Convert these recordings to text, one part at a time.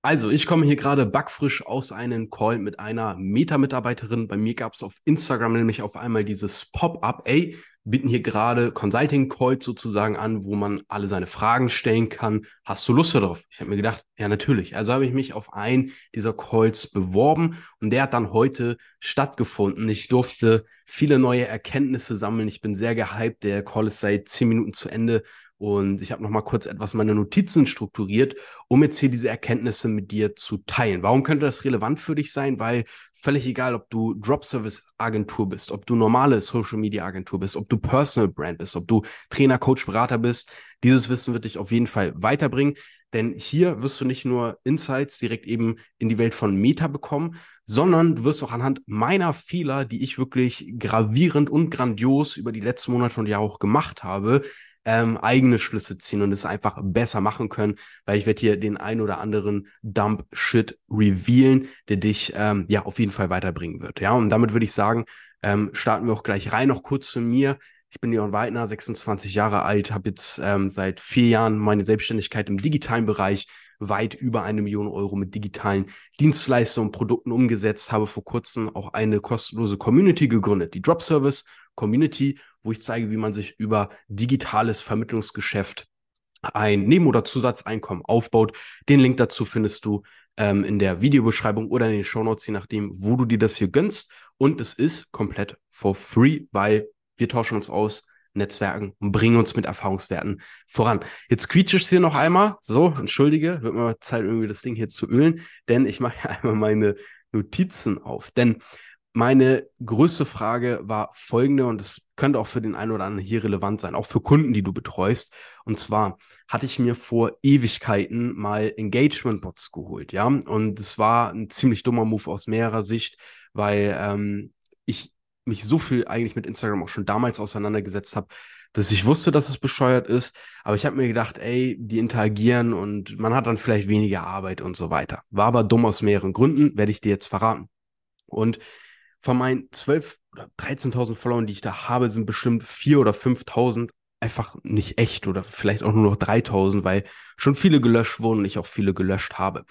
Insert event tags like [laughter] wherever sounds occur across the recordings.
Also, ich komme hier gerade backfrisch aus einem Call mit einer Meta-Mitarbeiterin. Bei mir gab es auf Instagram nämlich auf einmal dieses Pop-up, ey, bieten hier gerade Consulting-Calls sozusagen an, wo man alle seine Fragen stellen kann. Hast du Lust darauf? Ich habe mir gedacht, ja, natürlich. Also habe ich mich auf einen dieser Calls beworben und der hat dann heute stattgefunden. Ich durfte viele neue Erkenntnisse sammeln. Ich bin sehr gehypt. Der Call ist seit zehn Minuten zu Ende und ich habe noch mal kurz etwas meine Notizen strukturiert, um jetzt hier diese Erkenntnisse mit dir zu teilen. Warum könnte das relevant für dich sein? Weil völlig egal, ob du Drop-Service-Agentur bist, ob du normale Social-Media-Agentur bist, ob du Personal-Brand bist, ob du Trainer, Coach, Berater bist, dieses Wissen wird dich auf jeden Fall weiterbringen. Denn hier wirst du nicht nur Insights direkt eben in die Welt von Meta bekommen, sondern du wirst auch anhand meiner Fehler, die ich wirklich gravierend und grandios über die letzten Monate und Jahre auch gemacht habe, ähm, eigene Schlüsse ziehen und es einfach besser machen können, weil ich werde hier den ein oder anderen Dump-Shit revealen, der dich ähm, ja auf jeden Fall weiterbringen wird. Ja, und damit würde ich sagen, ähm, starten wir auch gleich rein. Noch kurz zu mir. Ich bin Leon Weidner, 26 Jahre alt, habe jetzt ähm, seit vier Jahren meine Selbstständigkeit im digitalen Bereich weit über eine Million Euro mit digitalen Dienstleistungen und Produkten umgesetzt, habe vor kurzem auch eine kostenlose Community gegründet, die Drop Service Community, wo ich zeige, wie man sich über digitales Vermittlungsgeschäft ein Neben- oder Zusatzeinkommen aufbaut. Den Link dazu findest du ähm, in der Videobeschreibung oder in den Shownotes, je nachdem, wo du dir das hier gönnst. Und es ist komplett for free, weil wir tauschen uns aus, Netzwerken und bringen uns mit Erfahrungswerten voran. Jetzt quietsche ich hier noch einmal. So, entschuldige, wird mal Zeit, irgendwie das Ding hier zu ölen, denn ich mache [laughs] einmal meine Notizen auf. Denn meine größte Frage war folgende, und es könnte auch für den einen oder anderen hier relevant sein, auch für Kunden, die du betreust. Und zwar hatte ich mir vor Ewigkeiten mal Engagement-Bots geholt, ja. Und es war ein ziemlich dummer Move aus mehrerer Sicht, weil ähm, ich mich so viel eigentlich mit Instagram auch schon damals auseinandergesetzt habe, dass ich wusste, dass es bescheuert ist. Aber ich habe mir gedacht, ey, die interagieren und man hat dann vielleicht weniger Arbeit und so weiter. War aber dumm aus mehreren Gründen, werde ich dir jetzt verraten. Und von meinen 12 oder 13.000 Followern, die ich da habe, sind bestimmt 4.000 oder 5.000 einfach nicht echt oder vielleicht auch nur noch 3.000, weil schon viele gelöscht wurden und ich auch viele gelöscht habe.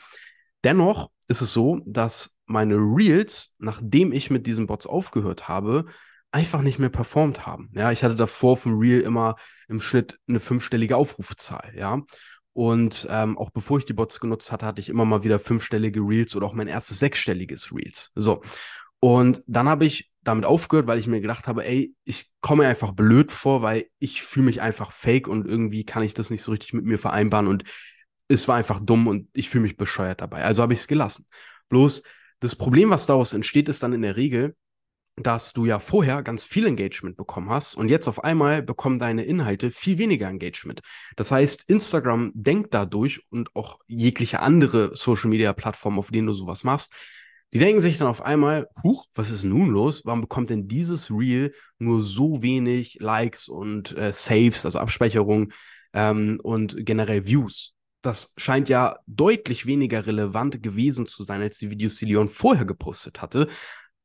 Dennoch ist es so, dass meine Reels, nachdem ich mit diesen Bots aufgehört habe, einfach nicht mehr performt haben. Ja, ich hatte davor vom Reel immer im Schnitt eine fünfstellige Aufrufzahl, ja. Und ähm, auch bevor ich die Bots genutzt hatte, hatte ich immer mal wieder fünfstellige Reels oder auch mein erstes sechsstelliges Reels. So. Und dann habe ich damit aufgehört, weil ich mir gedacht habe, ey, ich komme einfach blöd vor, weil ich fühle mich einfach fake und irgendwie kann ich das nicht so richtig mit mir vereinbaren und es war einfach dumm und ich fühle mich bescheuert dabei. Also habe ich es gelassen. Bloß das Problem, was daraus entsteht, ist dann in der Regel, dass du ja vorher ganz viel Engagement bekommen hast und jetzt auf einmal bekommen deine Inhalte viel weniger Engagement. Das heißt, Instagram denkt dadurch und auch jegliche andere Social Media Plattform, auf denen du sowas machst, die denken sich dann auf einmal, huch, was ist nun los? Warum bekommt denn dieses Reel nur so wenig Likes und äh, Saves, also Abspeicherung ähm, und generell Views? Das scheint ja deutlich weniger relevant gewesen zu sein, als die Videos, die Leon vorher gepostet hatte.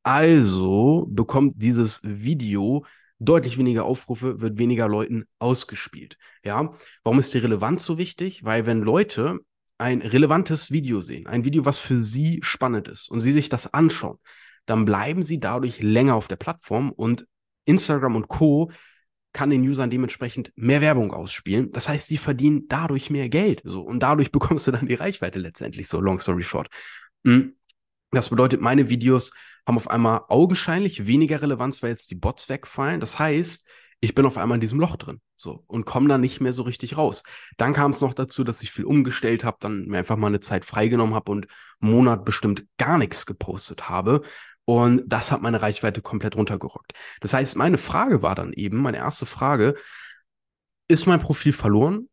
Also bekommt dieses Video deutlich weniger Aufrufe, wird weniger Leuten ausgespielt. Ja, warum ist die Relevanz so wichtig? Weil wenn Leute ein relevantes Video sehen, ein Video, was für sie spannend ist und sie sich das anschauen, dann bleiben sie dadurch länger auf der Plattform und Instagram und Co. kann den Usern dementsprechend mehr Werbung ausspielen. Das heißt, sie verdienen dadurch mehr Geld. So, und dadurch [laughs] bekommst du dann die Reichweite letztendlich, so long story short. Hm. Das bedeutet, meine Videos haben auf einmal augenscheinlich weniger Relevanz, weil jetzt die Bots wegfallen. Das heißt, ich bin auf einmal in diesem Loch drin so und komme da nicht mehr so richtig raus. Dann kam es noch dazu, dass ich viel umgestellt habe, dann mir einfach mal eine Zeit freigenommen habe und Monat bestimmt gar nichts gepostet habe. Und das hat meine Reichweite komplett runtergerockt. Das heißt, meine Frage war dann eben, meine erste Frage, ist mein Profil verloren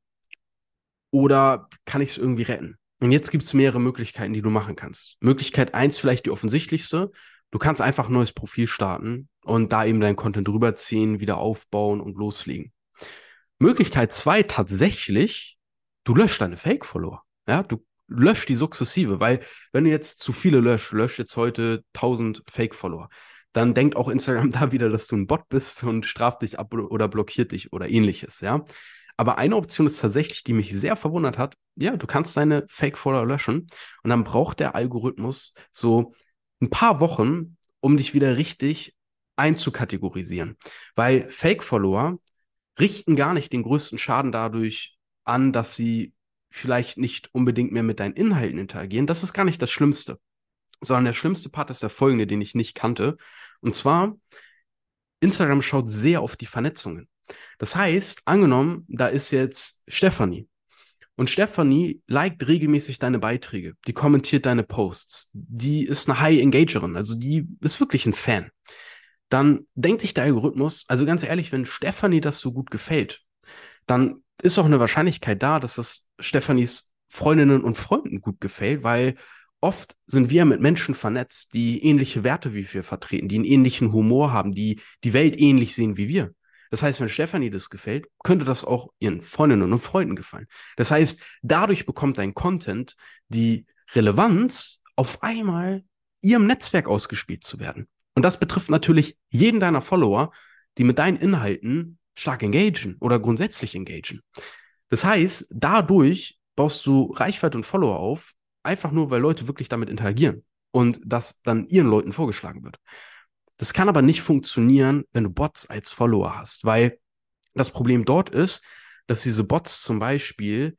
oder kann ich es irgendwie retten? Und jetzt gibt es mehrere Möglichkeiten, die du machen kannst. Möglichkeit eins vielleicht die offensichtlichste. Du kannst einfach ein neues Profil starten und da eben dein Content rüberziehen, wieder aufbauen und loslegen. Möglichkeit zwei tatsächlich, du löscht deine Fake-Follower. Ja, du löscht die sukzessive, weil wenn du jetzt zu viele löscht, löscht jetzt heute 1000 Fake-Follower, dann denkt auch Instagram [laughs] da wieder, dass du ein Bot bist und straft dich ab oder blockiert dich oder ähnliches, ja. Aber eine Option ist tatsächlich, die mich sehr verwundert hat. Ja, du kannst deine Fake-Follower löschen und dann braucht der Algorithmus so ein paar Wochen, um dich wieder richtig einzukategorisieren. Weil Fake-Follower richten gar nicht den größten Schaden dadurch an, dass sie vielleicht nicht unbedingt mehr mit deinen Inhalten interagieren. Das ist gar nicht das Schlimmste. Sondern der schlimmste Part ist der folgende, den ich nicht kannte. Und zwar, Instagram schaut sehr auf die Vernetzungen. Das heißt, angenommen, da ist jetzt Stefanie. Und Stefanie liked regelmäßig deine Beiträge. Die kommentiert deine Posts. Die ist eine High Engagerin. Also die ist wirklich ein Fan. Dann denkt sich der Algorithmus, also ganz ehrlich, wenn Stefanie das so gut gefällt, dann ist auch eine Wahrscheinlichkeit da, dass das Stefanis Freundinnen und Freunden gut gefällt, weil oft sind wir mit Menschen vernetzt, die ähnliche Werte wie wir vertreten, die einen ähnlichen Humor haben, die die Welt ähnlich sehen wie wir. Das heißt, wenn Stefanie das gefällt, könnte das auch ihren Freundinnen und Freunden gefallen. Das heißt, dadurch bekommt dein Content die Relevanz, auf einmal ihrem Netzwerk ausgespielt zu werden. Und das betrifft natürlich jeden deiner Follower, die mit deinen Inhalten stark engagieren oder grundsätzlich engagieren. Das heißt, dadurch baust du Reichweite und Follower auf, einfach nur, weil Leute wirklich damit interagieren und das dann ihren Leuten vorgeschlagen wird. Das kann aber nicht funktionieren, wenn du Bots als Follower hast, weil das Problem dort ist, dass diese Bots zum Beispiel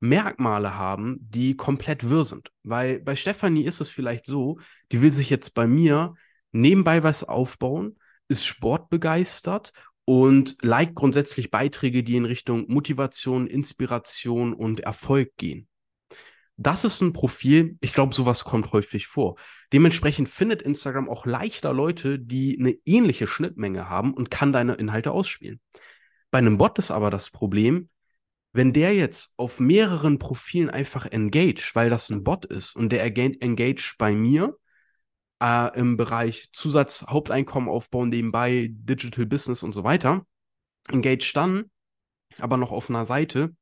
Merkmale haben, die komplett wirr sind. Weil bei Stefanie ist es vielleicht so, die will sich jetzt bei mir nebenbei was aufbauen, ist sportbegeistert und liked grundsätzlich Beiträge, die in Richtung Motivation, Inspiration und Erfolg gehen. Das ist ein Profil, ich glaube, sowas kommt häufig vor. Dementsprechend findet Instagram auch leichter Leute, die eine ähnliche Schnittmenge haben und kann deine Inhalte ausspielen. Bei einem Bot ist aber das Problem, wenn der jetzt auf mehreren Profilen einfach engage, weil das ein Bot ist und der engage bei mir, äh, im Bereich Zusatz, Haupteinkommen aufbauen nebenbei, Digital Business und so weiter. Engage dann aber noch auf einer Seite,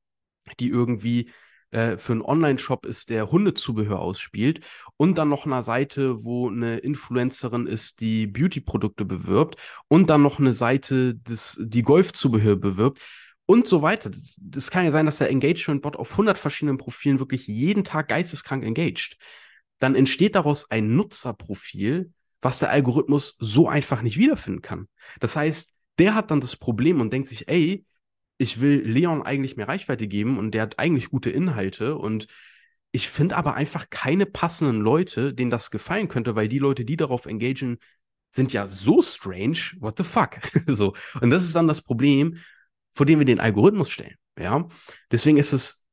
die irgendwie äh, für einen Online-Shop ist, der Hundezubehör ausspielt und dann noch einer Seite, wo eine Influencerin ist, die Beauty-Produkte bewirbt und dann noch eine Seite, das, die Golfzubehör bewirbt und so weiter. Das, das kann ja sein, dass der Engagement-Bot auf 100 verschiedenen Profilen wirklich jeden Tag geisteskrank engaged dann entsteht daraus ein Nutzerprofil, was der Algorithmus so einfach nicht wiederfinden kann. Das heißt, der hat dann das Problem und denkt sich, ey, ich will Leon eigentlich mehr Reichweite geben und der hat eigentlich gute Inhalte und ich finde aber einfach keine passenden Leute, denen das gefallen könnte, weil die Leute, die darauf engagieren, sind ja so strange, what the fuck? [laughs] so. Und das ist dann das Problem, vor dem wir den Algorithmus stellen. Ja. Deswegen ist es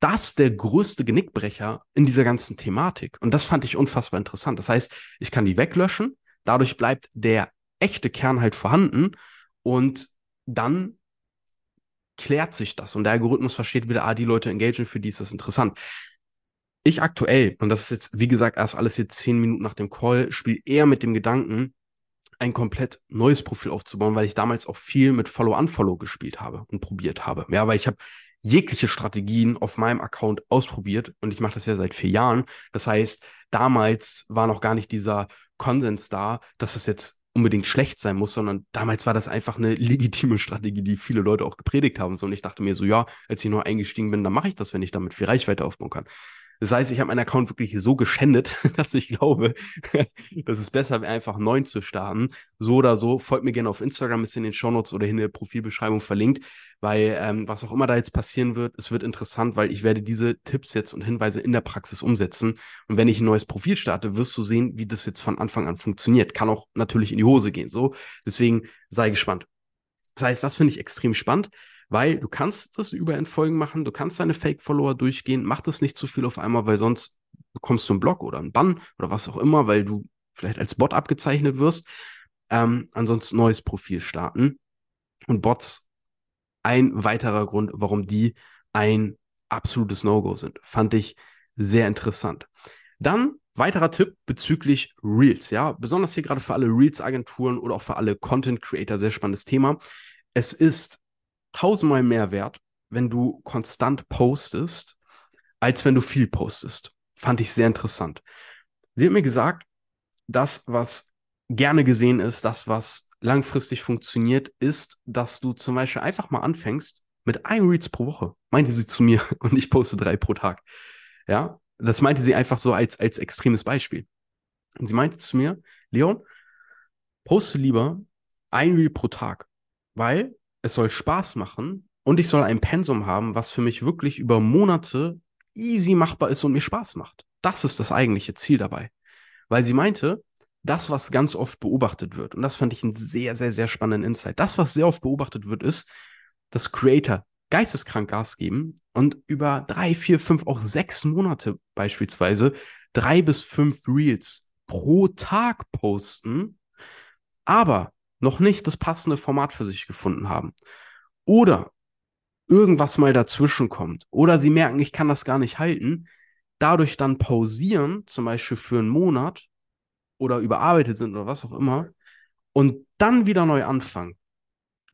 das der größte Genickbrecher in dieser ganzen Thematik. Und das fand ich unfassbar interessant. Das heißt, ich kann die weglöschen, dadurch bleibt der echte Kern halt vorhanden und dann klärt sich das und der Algorithmus versteht wieder, ah, die Leute engagieren, für die ist das interessant. Ich aktuell, und das ist jetzt, wie gesagt, erst alles jetzt zehn Minuten nach dem Call, spiele eher mit dem Gedanken, ein komplett neues Profil aufzubauen, weil ich damals auch viel mit Follow-Unfollow gespielt habe und probiert habe. Ja, weil ich habe jegliche Strategien auf meinem Account ausprobiert und ich mache das ja seit vier Jahren. Das heißt, damals war noch gar nicht dieser Konsens da, dass es jetzt unbedingt schlecht sein muss, sondern damals war das einfach eine legitime Strategie, die viele Leute auch gepredigt haben. So, und ich dachte mir so, ja, als ich nur eingestiegen bin, dann mache ich das, wenn ich damit viel Reichweite aufbauen kann. Das heißt, ich habe meinen Account wirklich so geschändet, [laughs] dass ich glaube, [laughs] dass es besser wäre, einfach neun zu starten. So oder so, folgt mir gerne auf Instagram, ist in den Shownotes oder in der Profilbeschreibung verlinkt, weil ähm, was auch immer da jetzt passieren wird, es wird interessant, weil ich werde diese Tipps jetzt und Hinweise in der Praxis umsetzen. Und wenn ich ein neues Profil starte, wirst du sehen, wie das jetzt von Anfang an funktioniert. Kann auch natürlich in die Hose gehen, so. Deswegen sei gespannt. Das heißt, das finde ich extrem spannend weil du kannst das über Entfolgen machen, du kannst deine Fake-Follower durchgehen, mach das nicht zu viel auf einmal, weil sonst bekommst du einen Block oder einen Bann oder was auch immer, weil du vielleicht als Bot abgezeichnet wirst. Ähm, ansonsten neues Profil starten. Und Bots, ein weiterer Grund, warum die ein absolutes No-Go sind. Fand ich sehr interessant. Dann weiterer Tipp bezüglich Reels, ja, besonders hier gerade für alle Reels-Agenturen oder auch für alle Content-Creator, sehr spannendes Thema. Es ist tausendmal mehr wert, wenn du konstant postest, als wenn du viel postest. Fand ich sehr interessant. Sie hat mir gesagt, das, was gerne gesehen ist, das, was langfristig funktioniert, ist, dass du zum Beispiel einfach mal anfängst, mit ein Reads pro Woche, meinte sie zu mir [laughs] und ich poste drei pro Tag. Ja, das meinte sie einfach so als, als extremes Beispiel. Und sie meinte zu mir, Leon, poste lieber ein Reel pro Tag, weil es soll Spaß machen und ich soll ein Pensum haben, was für mich wirklich über Monate easy machbar ist und mir Spaß macht. Das ist das eigentliche Ziel dabei. Weil sie meinte, das, was ganz oft beobachtet wird, und das fand ich einen sehr, sehr, sehr spannenden Insight, das, was sehr oft beobachtet wird, ist, dass Creator geisteskrank Gas geben und über drei, vier, fünf, auch sechs Monate beispielsweise drei bis fünf Reels pro Tag posten, aber noch nicht das passende Format für sich gefunden haben. Oder irgendwas mal dazwischen kommt. Oder sie merken, ich kann das gar nicht halten, dadurch dann pausieren, zum Beispiel für einen Monat oder überarbeitet sind oder was auch immer, und dann wieder neu anfangen.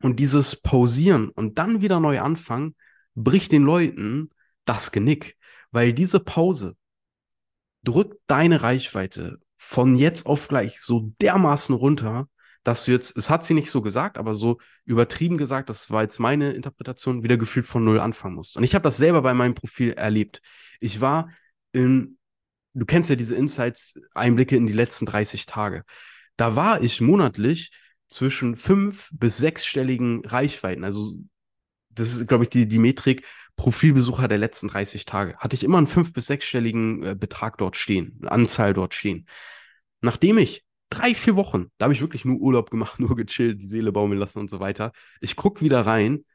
Und dieses Pausieren und dann wieder neu anfangen, bricht den Leuten das Genick, weil diese Pause drückt deine Reichweite von jetzt auf gleich so dermaßen runter, dass du jetzt, es hat sie nicht so gesagt, aber so übertrieben gesagt, das war jetzt meine Interpretation, wieder gefühlt von null anfangen musst. Und ich habe das selber bei meinem Profil erlebt. Ich war in, du kennst ja diese Insights, Einblicke in die letzten 30 Tage. Da war ich monatlich zwischen fünf bis sechsstelligen Reichweiten. Also, das ist, glaube ich, die, die Metrik Profilbesucher der letzten 30 Tage. Hatte ich immer einen fünf- bis sechsstelligen äh, Betrag dort stehen, eine Anzahl dort stehen. Nachdem ich drei, vier Wochen, da habe ich wirklich nur Urlaub gemacht, [laughs] nur gechillt, die Seele baumeln lassen und so weiter. Ich gucke wieder rein.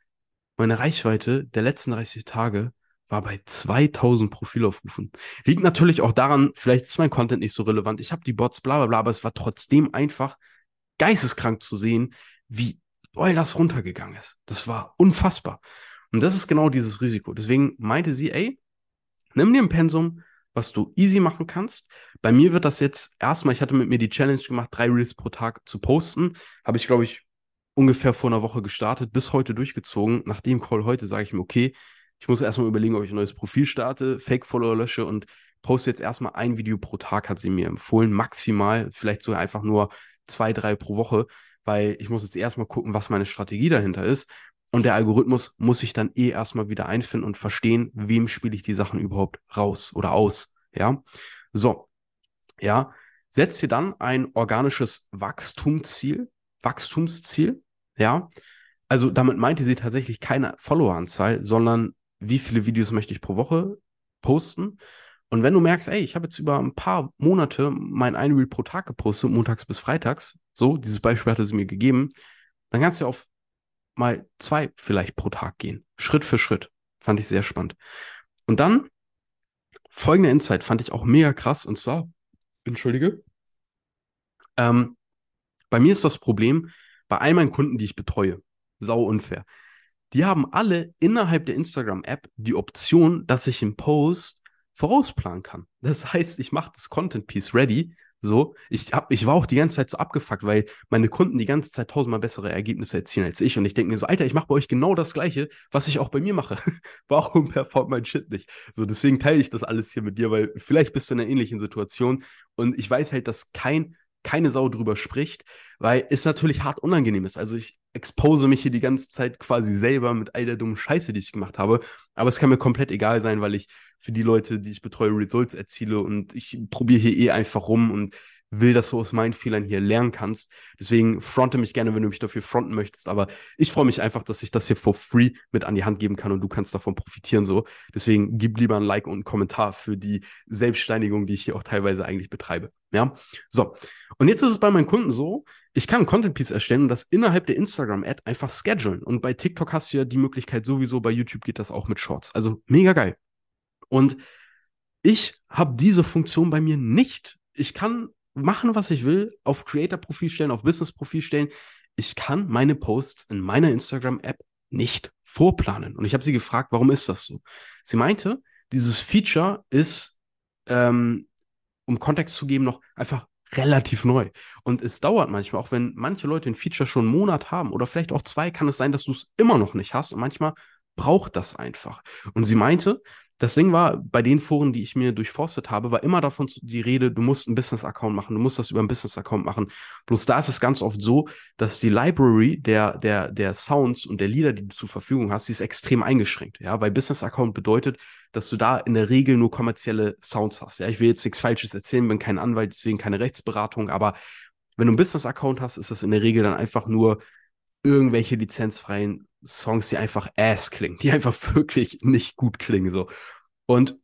Meine Reichweite der letzten 30 Tage war bei 2000 Profilaufrufen. Liegt natürlich auch daran, vielleicht ist mein Content nicht so relevant. Ich habe die Bots, bla bla bla, aber es war trotzdem einfach geisteskrank zu sehen, wie doll das runtergegangen ist. Das war unfassbar. Und das ist genau dieses Risiko. Deswegen meinte sie, ey, nimm dir ein Pensum, was du easy machen kannst. Bei mir wird das jetzt erstmal, ich hatte mit mir die Challenge gemacht, drei Reels pro Tag zu posten. Habe ich, glaube ich, ungefähr vor einer Woche gestartet, bis heute durchgezogen. Nach dem Call heute sage ich mir, okay, ich muss erstmal überlegen, ob ich ein neues Profil starte, Fake-Follower lösche und poste jetzt erstmal ein Video pro Tag, hat sie mir empfohlen. Maximal, vielleicht sogar einfach nur zwei, drei pro Woche, weil ich muss jetzt erstmal gucken, was meine Strategie dahinter ist. Und der Algorithmus muss sich dann eh erstmal wieder einfinden und verstehen, wem spiele ich die Sachen überhaupt raus oder aus. Ja. So. Ja. Setz dir dann ein organisches Wachstumsziel, Wachstumsziel. Ja. Also damit meinte sie tatsächlich keine Followeranzahl, sondern wie viele Videos möchte ich pro Woche posten. Und wenn du merkst, ey, ich habe jetzt über ein paar Monate mein ein Reel pro Tag gepostet, montags bis freitags, so, dieses Beispiel hatte sie mir gegeben, dann kannst du auf mal zwei vielleicht pro Tag gehen. Schritt für Schritt. Fand ich sehr spannend. Und dann folgende Insight fand ich auch mega krass. Und zwar, entschuldige, ähm, bei mir ist das Problem, bei all meinen Kunden, die ich betreue, sau unfair. Die haben alle innerhalb der Instagram-App die Option, dass ich im Post vorausplanen kann. Das [laughs] heißt, ich mache das Content Piece ready so, ich, hab, ich war auch die ganze Zeit so abgefuckt, weil meine Kunden die ganze Zeit tausendmal bessere Ergebnisse erzielen als ich. Und ich denke mir so, Alter, ich mache bei euch genau das Gleiche, was ich auch bei mir mache. [laughs] Warum performt mein Shit nicht? So, deswegen teile ich das alles hier mit dir, weil vielleicht bist du in einer ähnlichen Situation. Und ich weiß halt, dass kein, keine Sau drüber spricht, weil es natürlich hart unangenehm ist. Also ich expose mich hier die ganze Zeit quasi selber mit all der dummen Scheiße, die ich gemacht habe. Aber es kann mir komplett egal sein, weil ich für die Leute, die ich betreue, Results erziele und ich probiere hier eh einfach rum und will, dass du aus meinen Fehlern hier lernen kannst. Deswegen fronte mich gerne, wenn du mich dafür fronten möchtest. Aber ich freue mich einfach, dass ich das hier for free mit an die Hand geben kann und du kannst davon profitieren so. Deswegen gib lieber ein Like und einen Kommentar für die Selbststeinigung, die ich hier auch teilweise eigentlich betreibe. Ja, so. Und jetzt ist es bei meinen Kunden so, ich kann Content Piece erstellen und das innerhalb der Instagram-Ad einfach schedulen. Und bei TikTok hast du ja die Möglichkeit sowieso, bei YouTube geht das auch mit Shorts. Also mega geil. Und ich habe diese Funktion bei mir nicht. Ich kann machen, was ich will, auf Creator-Profil stellen, auf Business-Profil stellen. Ich kann meine Posts in meiner Instagram-App nicht vorplanen. Und ich habe sie gefragt, warum ist das so? Sie meinte, dieses Feature ist, ähm, um Kontext zu geben, noch einfach relativ neu. Und es dauert manchmal, auch wenn manche Leute ein Feature schon einen Monat haben oder vielleicht auch zwei, kann es sein, dass du es immer noch nicht hast. Und manchmal braucht das einfach. Und sie meinte, das Ding war, bei den Foren, die ich mir durchforstet habe, war immer davon die Rede, du musst einen Business-Account machen, du musst das über einen Business-Account machen. Bloß da ist es ganz oft so, dass die Library der, der, der Sounds und der Lieder, die du zur Verfügung hast, die ist extrem eingeschränkt. Ja, weil Business-Account bedeutet, dass du da in der Regel nur kommerzielle Sounds hast. Ja, ich will jetzt nichts Falsches erzählen, bin kein Anwalt, deswegen keine Rechtsberatung, aber wenn du einen Business-Account hast, ist das in der Regel dann einfach nur irgendwelche lizenzfreien Songs, die einfach ass klingen, die einfach [laughs] wirklich nicht gut klingen, so. Und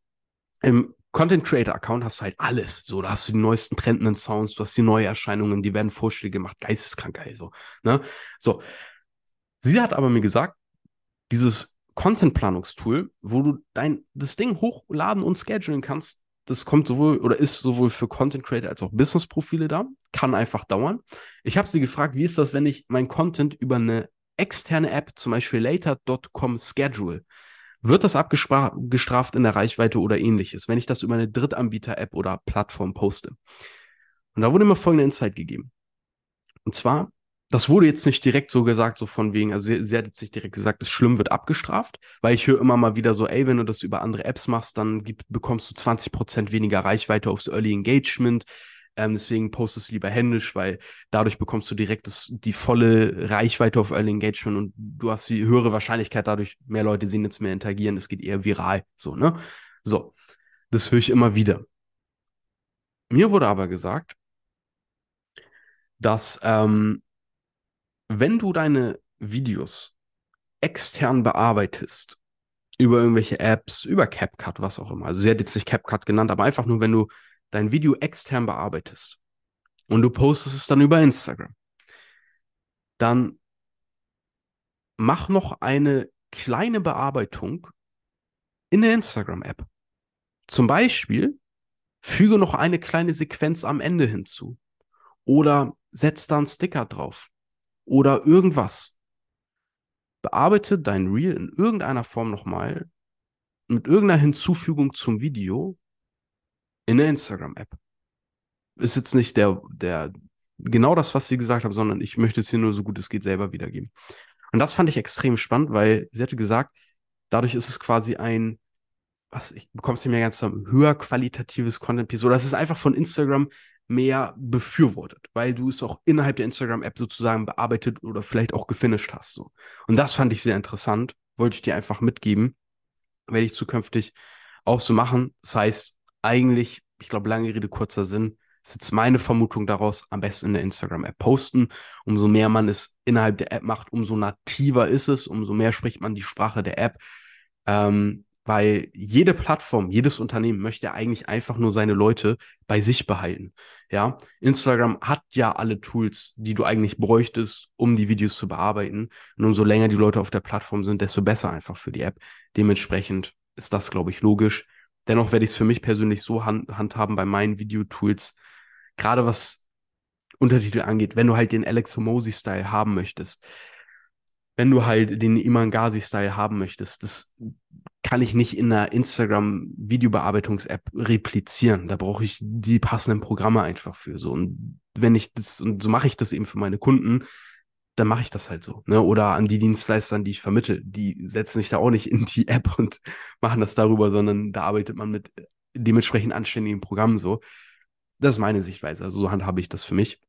im Content Creator Account hast du halt alles. So, da hast du die neuesten trendenden Sounds, du hast die neue Erscheinungen, die werden Vorschläge gemacht, geisteskrank geil, so, ne? So. Sie hat aber mir gesagt, dieses Content-Planungstool, wo du dein, das Ding hochladen und schedulen kannst, das kommt sowohl oder ist sowohl für Content Creator als auch Business-Profile da. Kann einfach dauern. Ich habe sie gefragt, wie ist das, wenn ich mein Content über eine externe App, zum Beispiel later.com schedule? Wird das abgestraft in der Reichweite oder ähnliches, wenn ich das über eine Drittanbieter-App oder Plattform poste? Und da wurde mir folgende Insight gegeben. Und zwar das wurde jetzt nicht direkt so gesagt, so von wegen, also sie, sie hat jetzt nicht direkt gesagt, es schlimm wird abgestraft, weil ich höre immer mal wieder so, ey, wenn du das über andere Apps machst, dann gibt, bekommst du 20% weniger Reichweite aufs Early Engagement. Ähm, deswegen postest lieber händisch, weil dadurch bekommst du direkt das, die volle Reichweite auf Early Engagement und du hast die höhere Wahrscheinlichkeit dadurch, mehr Leute sehen jetzt mehr interagieren, es geht eher viral, so, ne? So. Das höre ich immer wieder. Mir wurde aber gesagt, dass ähm, wenn du deine Videos extern bearbeitest, über irgendwelche Apps, über CapCut, was auch immer. Also sie hat jetzt nicht CapCut genannt, aber einfach nur, wenn du dein Video extern bearbeitest und du postest es dann über Instagram, dann mach noch eine kleine Bearbeitung in der Instagram-App. Zum Beispiel füge noch eine kleine Sequenz am Ende hinzu oder setz da einen Sticker drauf oder irgendwas. Bearbeite dein Reel in irgendeiner Form nochmal mit irgendeiner Hinzufügung zum Video in der Instagram-App. Ist jetzt nicht der, der, genau das, was sie gesagt haben, sondern ich möchte es hier nur so gut es geht selber wiedergeben. Und das fand ich extrem spannend, weil sie hatte gesagt, dadurch ist es quasi ein, was, ich bekomm's nicht mehr ganz zusammen, höher qualitatives Content-Piece. Oder es ist einfach von Instagram mehr befürwortet, weil du es auch innerhalb der Instagram-App sozusagen bearbeitet oder vielleicht auch gefinisht hast. So. Und das fand ich sehr interessant, wollte ich dir einfach mitgeben, werde ich zukünftig auch so machen. Das heißt, eigentlich, ich glaube, lange Rede, kurzer Sinn, ist jetzt meine Vermutung daraus, am besten in der Instagram-App posten. Umso mehr man es innerhalb der App macht, umso nativer ist es, umso mehr spricht man die Sprache der App. Ähm, weil jede Plattform, jedes Unternehmen möchte eigentlich einfach nur seine Leute bei sich behalten. Ja, Instagram hat ja alle Tools, die du eigentlich bräuchtest, um die Videos zu bearbeiten. Und umso länger die Leute auf der Plattform sind, desto besser einfach für die App. Dementsprechend ist das, glaube ich, logisch. Dennoch werde ich es für mich persönlich so hand handhaben bei meinen Videotools, gerade was Untertitel angeht, wenn du halt den Alex Homosi-Style haben möchtest, wenn du halt den Iman Ghazi-Style haben möchtest, das kann ich nicht in einer Instagram-Videobearbeitungs-App replizieren. Da brauche ich die passenden Programme einfach für so. Und wenn ich das, und so mache ich das eben für meine Kunden, dann mache ich das halt so. Ne? Oder an die Dienstleistern, die ich vermittle, die setzen sich da auch nicht in die [laughs] App und machen das darüber, sondern da arbeitet man mit dementsprechend anständigen Programmen so. Das ist meine Sichtweise. Also so handhabe ich das für mich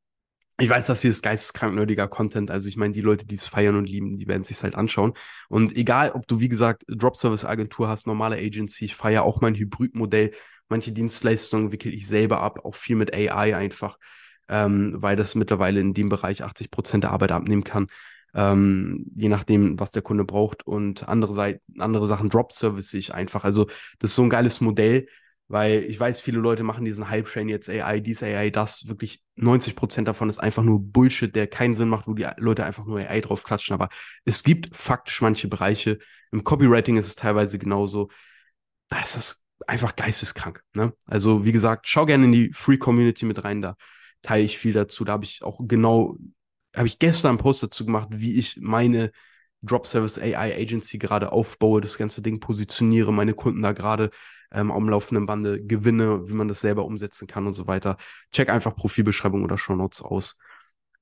ich weiß, dass hier ist geisteskrank nerdiger Content. Also ich meine, die Leute, die es feiern und lieben, die werden es sich halt anschauen. Und egal, ob du, wie gesagt, Drop-Service-Agentur hast, normale Agency, ich feiere auch mein Hybrid-Modell. Manche Dienstleistungen wickel ich selber ab, auch viel mit AI einfach, ähm, weil das mittlerweile in dem Bereich 80 Prozent der Arbeit abnehmen kann. Ähm, je nachdem, was der Kunde braucht. Und andere, Seite, andere Sachen Drop-Service ich einfach. Also das ist so ein geiles Modell, weil ich weiß, viele Leute machen diesen Hype-Train jetzt AI, dies AI, das. Wirklich 90 Prozent davon ist einfach nur Bullshit, der keinen Sinn macht, wo die Leute einfach nur AI drauf klatschen. Aber es gibt faktisch manche Bereiche. Im Copywriting ist es teilweise genauso. Da ist das einfach geisteskrank. Ne? Also, wie gesagt, schau gerne in die Free Community mit rein. Da teile ich viel dazu. Da habe ich auch genau, habe ich gestern einen Post dazu gemacht, wie ich meine Drop Service AI Agency gerade aufbaue, das ganze Ding positioniere, meine Kunden da gerade ähm, am laufenden Bande gewinne, wie man das selber umsetzen kann und so weiter. Check einfach Profilbeschreibung oder Show Notes aus.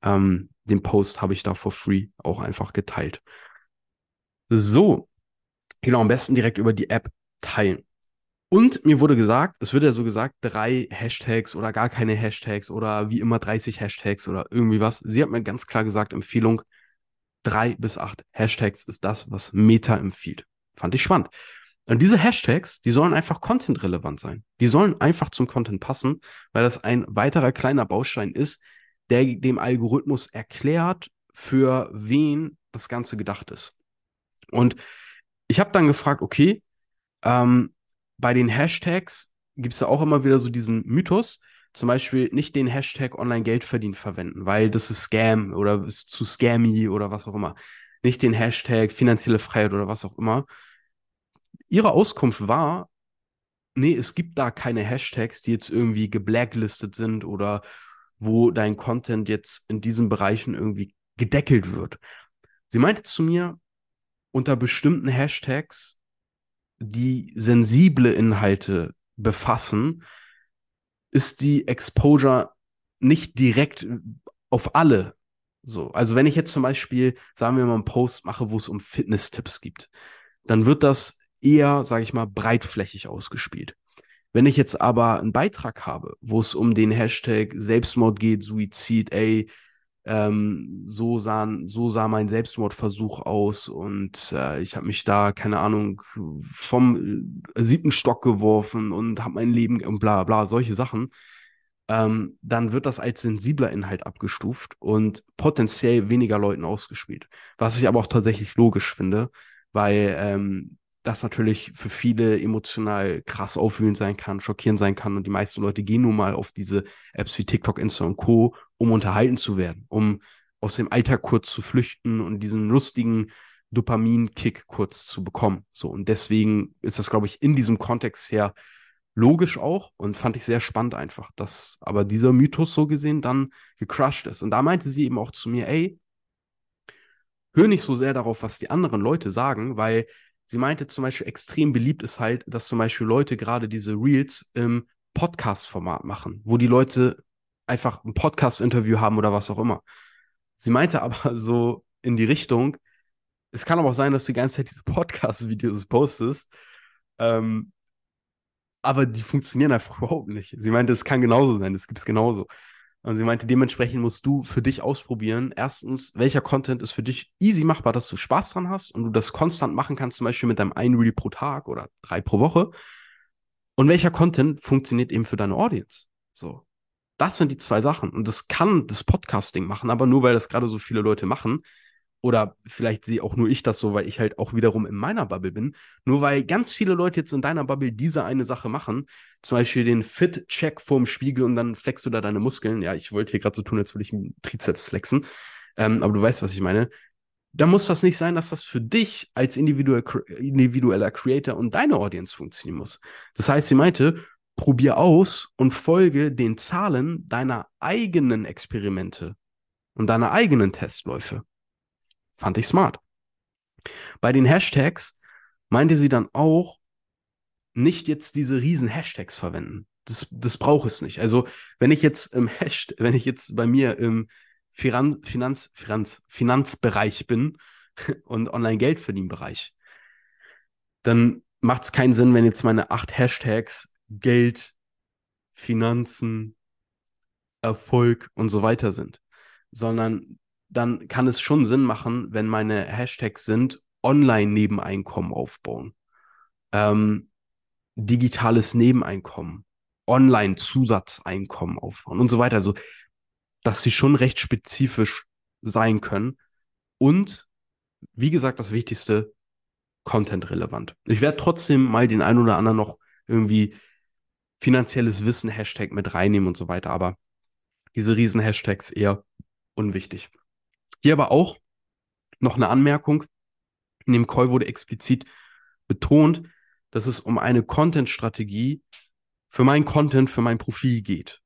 Ähm, den Post habe ich da for free auch einfach geteilt. So, genau, am besten direkt über die App teilen. Und mir wurde gesagt, es wird ja so gesagt, drei Hashtags oder gar keine Hashtags oder wie immer 30 Hashtags oder irgendwie was. Sie hat mir ganz klar gesagt, Empfehlung, drei bis acht Hashtags ist das, was Meta empfiehlt. Fand ich spannend. Und diese Hashtags, die sollen einfach content-relevant sein. Die sollen einfach zum Content passen, weil das ein weiterer kleiner Baustein ist, der dem Algorithmus erklärt, für wen das Ganze gedacht ist. Und ich habe dann gefragt, okay, ähm, bei den Hashtags gibt es ja auch immer wieder so diesen Mythos, zum Beispiel nicht den Hashtag Online-Geld verdienen verwenden, weil das ist Scam oder ist zu scammy oder was auch immer. Nicht den Hashtag finanzielle Freiheit oder was auch immer. Ihre Auskunft war, nee, es gibt da keine Hashtags, die jetzt irgendwie geblacklistet sind oder wo dein Content jetzt in diesen Bereichen irgendwie gedeckelt wird. Sie meinte zu mir, unter bestimmten Hashtags die sensible Inhalte befassen, ist die Exposure nicht direkt auf alle. So, also wenn ich jetzt zum Beispiel, sagen wir mal, einen Post mache, wo es um Fitness-Tipps gibt, dann wird das eher, sage ich mal, breitflächig ausgespielt. Wenn ich jetzt aber einen Beitrag habe, wo es um den Hashtag Selbstmord geht, Suizid, ey, ähm, so, sahen, so sah mein Selbstmordversuch aus und äh, ich habe mich da, keine Ahnung, vom äh, siebten Stock geworfen und habe mein Leben und bla bla, solche Sachen, ähm, dann wird das als sensibler Inhalt abgestuft und potenziell weniger Leuten ausgespielt. Was ich aber auch tatsächlich logisch finde, weil ähm, das natürlich für viele emotional krass aufwühlend sein kann, schockierend sein kann. Und die meisten Leute gehen nun mal auf diese Apps wie TikTok, Insta und Co., um unterhalten zu werden, um aus dem Alltag kurz zu flüchten und diesen lustigen Dopamin-Kick kurz zu bekommen. So, und deswegen ist das, glaube ich, in diesem Kontext sehr logisch auch und fand ich sehr spannend einfach, dass aber dieser Mythos so gesehen dann gecrushed ist. Und da meinte sie eben auch zu mir, ey, hör nicht so sehr darauf, was die anderen Leute sagen, weil Sie meinte zum Beispiel, extrem beliebt ist halt, dass zum Beispiel Leute gerade diese Reels im Podcast-Format machen, wo die Leute einfach ein Podcast-Interview haben oder was auch immer. Sie meinte [laughs] aber so in die Richtung, es kann aber auch sein, dass du die ganze Zeit diese Podcast-Videos postest, ähm, aber die funktionieren einfach [laughs] überhaupt nicht. Sie meinte, es kann genauso sein, das gibt es genauso. Und sie meinte, dementsprechend musst du für dich ausprobieren. Erstens, welcher Content ist für dich easy machbar, dass du Spaß dran hast und du das konstant machen kannst, zum Beispiel mit deinem einen Reel pro Tag oder drei pro Woche. Und welcher Content funktioniert eben für deine Audience? So. Das sind die zwei Sachen. Und das kann das Podcasting machen, aber nur weil das gerade so viele Leute machen, oder vielleicht sehe auch nur ich das so, weil ich halt auch wiederum in meiner Bubble bin. Nur weil ganz viele Leute jetzt in deiner Bubble diese eine Sache machen, zum Beispiel den Fit-Check vorm Spiegel und dann flexst du da deine Muskeln. Ja, ich wollte hier gerade so tun, als würde ich einen Trizeps flexen. Ähm, aber du weißt, was ich meine. Da muss das nicht sein, dass das für dich als individuell, individueller Creator und deine Audience funktionieren muss. Das heißt, sie meinte, probier aus und folge den Zahlen deiner eigenen Experimente und deiner eigenen Testläufe. Fand ich smart. Bei den Hashtags meinte sie dann auch, nicht jetzt diese riesen Hashtags verwenden. Das, das braucht es nicht. Also, wenn ich jetzt im Hashtag, [laughs] wenn ich jetzt bei mir im Finanz, Finanz, Finanz, Finanzbereich bin [laughs] und Online-Geld-Verdienen-Bereich, dann macht es keinen Sinn, wenn jetzt meine acht Hashtags Geld, Finanzen, Erfolg und so weiter sind, sondern dann kann es schon Sinn machen, wenn meine Hashtags sind, Online-Nebeneinkommen aufbauen, ähm, digitales Nebeneinkommen, Online-Zusatzeinkommen aufbauen und so weiter. Also, dass sie schon recht spezifisch sein können und, wie gesagt, das Wichtigste, Content-relevant. Ich werde trotzdem mal den einen oder anderen noch irgendwie finanzielles Wissen Hashtag mit reinnehmen und so weiter, aber diese riesen Hashtags eher unwichtig. Hier aber auch noch eine Anmerkung. In dem Call wurde explizit betont, dass es um eine Content-Strategie für mein Content, für mein Profil geht.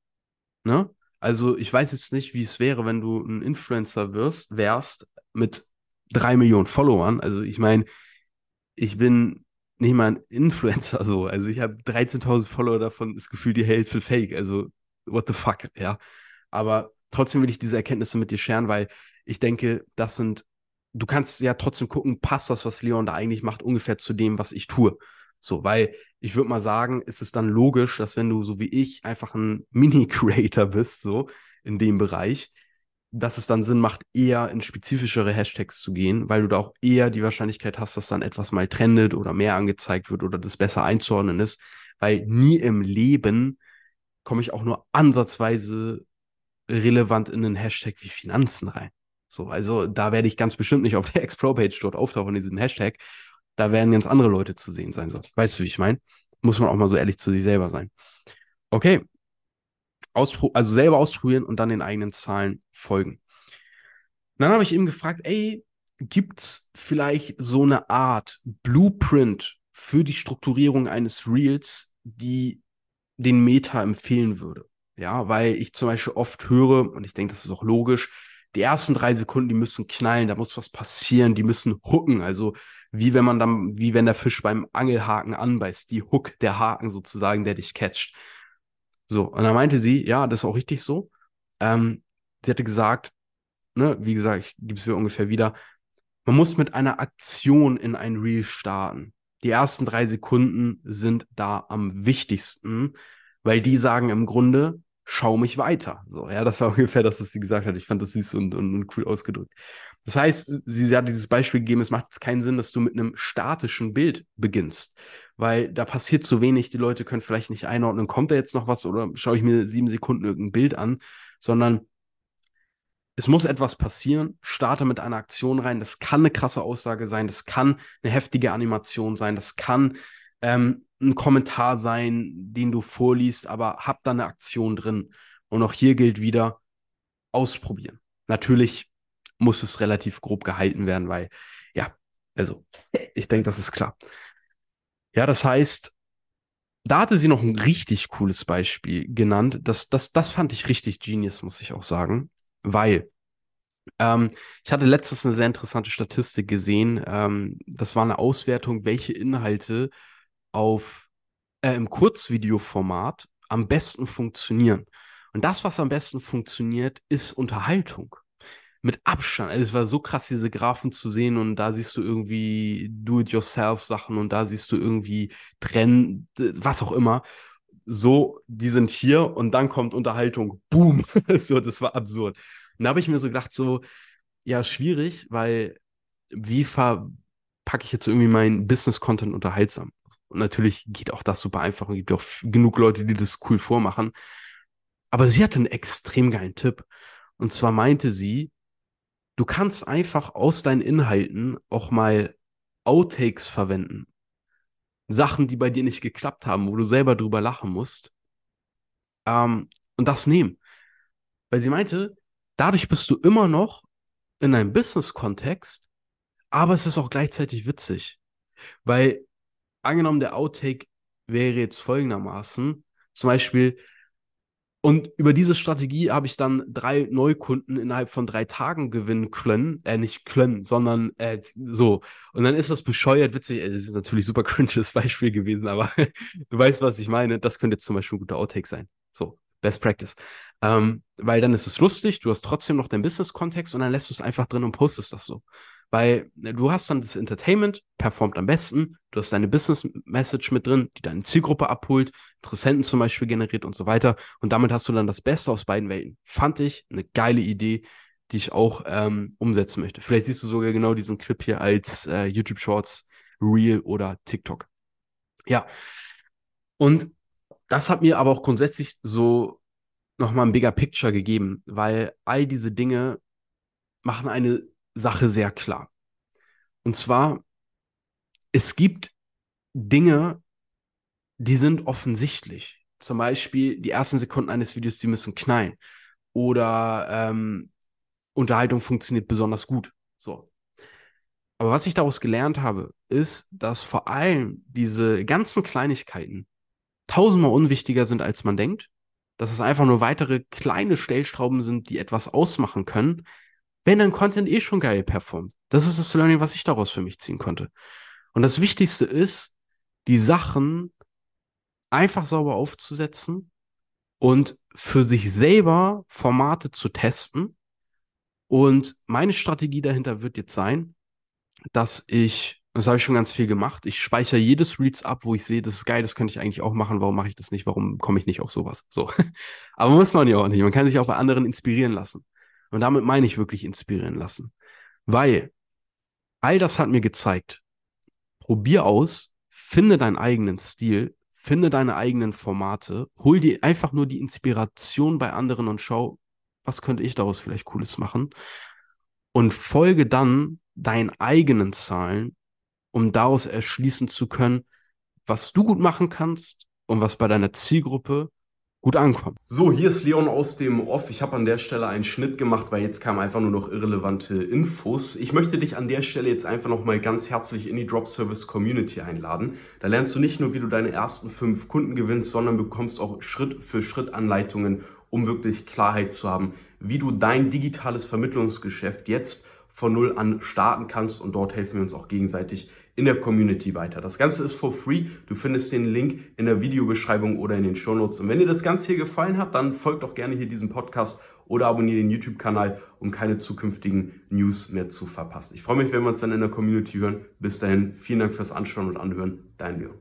Ne? Also ich weiß jetzt nicht, wie es wäre, wenn du ein Influencer wirst, wärst mit drei Millionen Followern. Also ich meine, ich bin nicht mal ein Influencer so. Also ich habe 13.000 Follower davon, ist gefühlt die Hälfte fake. Also what the fuck, ja. Aber trotzdem will ich diese Erkenntnisse mit dir scheren, weil ich denke, das sind, du kannst ja trotzdem gucken, passt das, was Leon da eigentlich macht, ungefähr zu dem, was ich tue. So, weil ich würde mal sagen, ist es dann logisch, dass wenn du so wie ich einfach ein [laughs] Mini-Creator bist, so in dem Bereich, dass es dann Sinn macht, eher in spezifischere Hashtags zu gehen, weil du da auch eher die Wahrscheinlichkeit hast, dass dann etwas mal trendet oder mehr angezeigt wird oder das besser einzuordnen ist, weil nie im Leben komme ich auch nur ansatzweise relevant in einen Hashtag wie Finanzen rein. So, also da werde ich ganz bestimmt nicht auf der [laughs] Explore-Page dort auftauchen in diesem Hashtag. Da werden ganz andere Leute zu sehen sein. So. Weißt du, wie ich meine? Muss man auch mal so ehrlich zu sich selber sein. Okay. Auspro also selber ausprobieren und dann den eigenen Zahlen folgen. Dann habe ich ihm gefragt, ey, gibt's vielleicht so eine Art Blueprint für die Strukturierung eines Reels, die den Meta empfehlen würde? Ja, weil ich zum Beispiel oft höre, und ich denke, das ist auch logisch, die ersten drei Sekunden, die müssen knallen, da muss was passieren, die müssen hooken. Also wie wenn man dann, wie wenn der Fisch beim Angelhaken anbeißt, die Hook, der Haken sozusagen, der dich catcht. So, und dann meinte sie, ja, das ist auch richtig so. Ähm, sie hatte gesagt, ne, wie gesagt, ich gebe es mir ungefähr wieder, man muss mit einer Aktion in ein Reel starten. Die ersten drei Sekunden sind da am wichtigsten, weil die sagen im Grunde, schau mich weiter. So, ja, das war [laughs] ungefähr das, was sie gesagt hat. Ich fand das süß und, und, und cool ausgedrückt. Das heißt, sie, sie hat dieses Beispiel gegeben, es macht jetzt keinen Sinn, dass du mit einem statischen Bild beginnst, weil da passiert zu wenig, die Leute können vielleicht nicht einordnen, kommt da jetzt noch was oder schaue ich mir sieben Sekunden irgendein Bild an, sondern es muss etwas passieren, starte mit einer Aktion rein, das kann eine krasse Aussage sein, das kann eine heftige Animation sein, das kann ähm, ein Kommentar sein, den du vorliest, aber hab da eine Aktion drin. Und auch hier gilt wieder, ausprobieren. Natürlich muss es relativ grob gehalten werden, weil, ja, also, ich denke, das ist klar. Ja, das heißt, da hatte sie noch ein richtig cooles Beispiel genannt. Das, das, das fand ich richtig genius, muss ich auch sagen, weil ähm, ich hatte letztens eine sehr interessante Statistik gesehen. Ähm, das war eine Auswertung, welche Inhalte auf äh, im Kurzvideoformat am besten funktionieren. Und das, was am besten funktioniert, ist Unterhaltung. Mit Abstand. Also es war so krass, diese Graphen zu sehen und da siehst du irgendwie Do-it-yourself-Sachen und da siehst du irgendwie Trend, was auch immer. So, die sind hier und dann kommt Unterhaltung. Boom. [laughs] so, das war absurd. Und da habe ich mir so gedacht, so, ja, schwierig, weil wie verpacke ich jetzt irgendwie meinen Business-Content unterhaltsam? Und natürlich geht auch das super einfach und gibt auch genug Leute, die das cool vormachen. Aber sie hatte einen extrem geilen Tipp. Und zwar meinte sie, du kannst einfach aus deinen Inhalten auch mal Outtakes verwenden. Sachen, die bei dir nicht geklappt haben, wo du selber drüber lachen musst. Ähm, und das nehmen. Weil sie meinte, dadurch bist du immer noch in einem Business-Kontext, aber es ist auch gleichzeitig witzig. Weil angenommen, der Outtake wäre jetzt folgendermaßen, zum Beispiel, und über diese Strategie habe ich dann drei Neukunden innerhalb von drei Tagen gewinnen können. Äh, nicht können, sondern äh, so. Und dann ist das bescheuert witzig. Äh, das ist natürlich super [laughs] cringes Beispiel gewesen, aber [laughs] du weißt, was ich meine. Das könnte jetzt zum Beispiel ein guter Outtake sein. So, Best Practice. Ähm, weil dann ist es lustig, du hast trotzdem noch deinen Business-Kontext und dann lässt du es einfach drin und postest das so. Weil ne, du hast dann das Entertainment, performt am besten, du hast deine Business-Message mit drin, die deine Zielgruppe abholt, Interessenten zum Beispiel generiert und so weiter. Und damit hast du dann das Beste aus beiden Welten. Fand ich eine geile Idee, die ich auch ähm, umsetzen möchte. Vielleicht siehst du sogar genau diesen Clip hier als äh, YouTube Shorts, Reel oder TikTok. Ja. Und das hat mir aber auch grundsätzlich so nochmal ein bigger Picture gegeben, weil all diese Dinge machen eine Sache sehr klar. Und zwar, es gibt Dinge, die sind offensichtlich. Zum Beispiel die ersten Sekunden eines Videos, die müssen knallen. Oder ähm, Unterhaltung funktioniert besonders gut. So. Aber was ich daraus gelernt habe, ist, dass vor allem diese ganzen Kleinigkeiten tausendmal unwichtiger sind, als man denkt. Dass es einfach nur weitere kleine Stellstrauben sind, die etwas ausmachen können, wenn dein Content eh schon geil performt. Das ist das Learning, was ich daraus für mich ziehen konnte. Und das Wichtigste ist, die Sachen einfach sauber aufzusetzen und für sich selber Formate zu testen. Und meine Strategie dahinter wird jetzt sein, dass ich Das habe ich schon ganz viel gemacht. Ich speichere jedes Reads ab, wo ich sehe, das ist geil, das könnte ich eigentlich auch machen. Warum mache ich das nicht? Warum komme ich nicht auf sowas? So. [laughs] Aber muss man ja auch nicht. Man kann sich auch bei anderen inspirieren lassen. Und damit meine ich wirklich inspirieren lassen. Weil all das hat mir gezeigt, probier aus, finde deinen eigenen Stil, finde deine eigenen Formate, hol dir einfach nur die Inspiration bei anderen und schau, was könnte ich daraus vielleicht Cooles machen? Und folge dann deinen eigenen Zahlen um daraus erschließen zu können, was du gut machen kannst und was bei deiner Zielgruppe gut ankommt. So, hier ist Leon aus dem Off. Ich habe an der Stelle einen Schnitt gemacht, weil jetzt kamen einfach nur noch irrelevante Infos. Ich möchte dich an der Stelle jetzt einfach nochmal ganz herzlich in die Drop Service Community einladen. Da lernst du nicht nur, wie du deine ersten fünf Kunden gewinnst, sondern bekommst auch Schritt für Schritt Anleitungen, um wirklich Klarheit zu haben, wie du dein digitales Vermittlungsgeschäft jetzt von Null an starten kannst und dort helfen wir uns auch gegenseitig in der Community weiter. Das Ganze ist for free. Du findest den Link in der Videobeschreibung oder in den Show Notes. Und wenn dir das Ganze hier gefallen hat, dann folgt doch gerne hier diesem Podcast oder abonniere den YouTube-Kanal, um keine zukünftigen News mehr zu verpassen. Ich freue mich, wenn wir uns dann in der Community hören. Bis dahin, vielen Dank fürs Anschauen und Anhören. Dein Leon.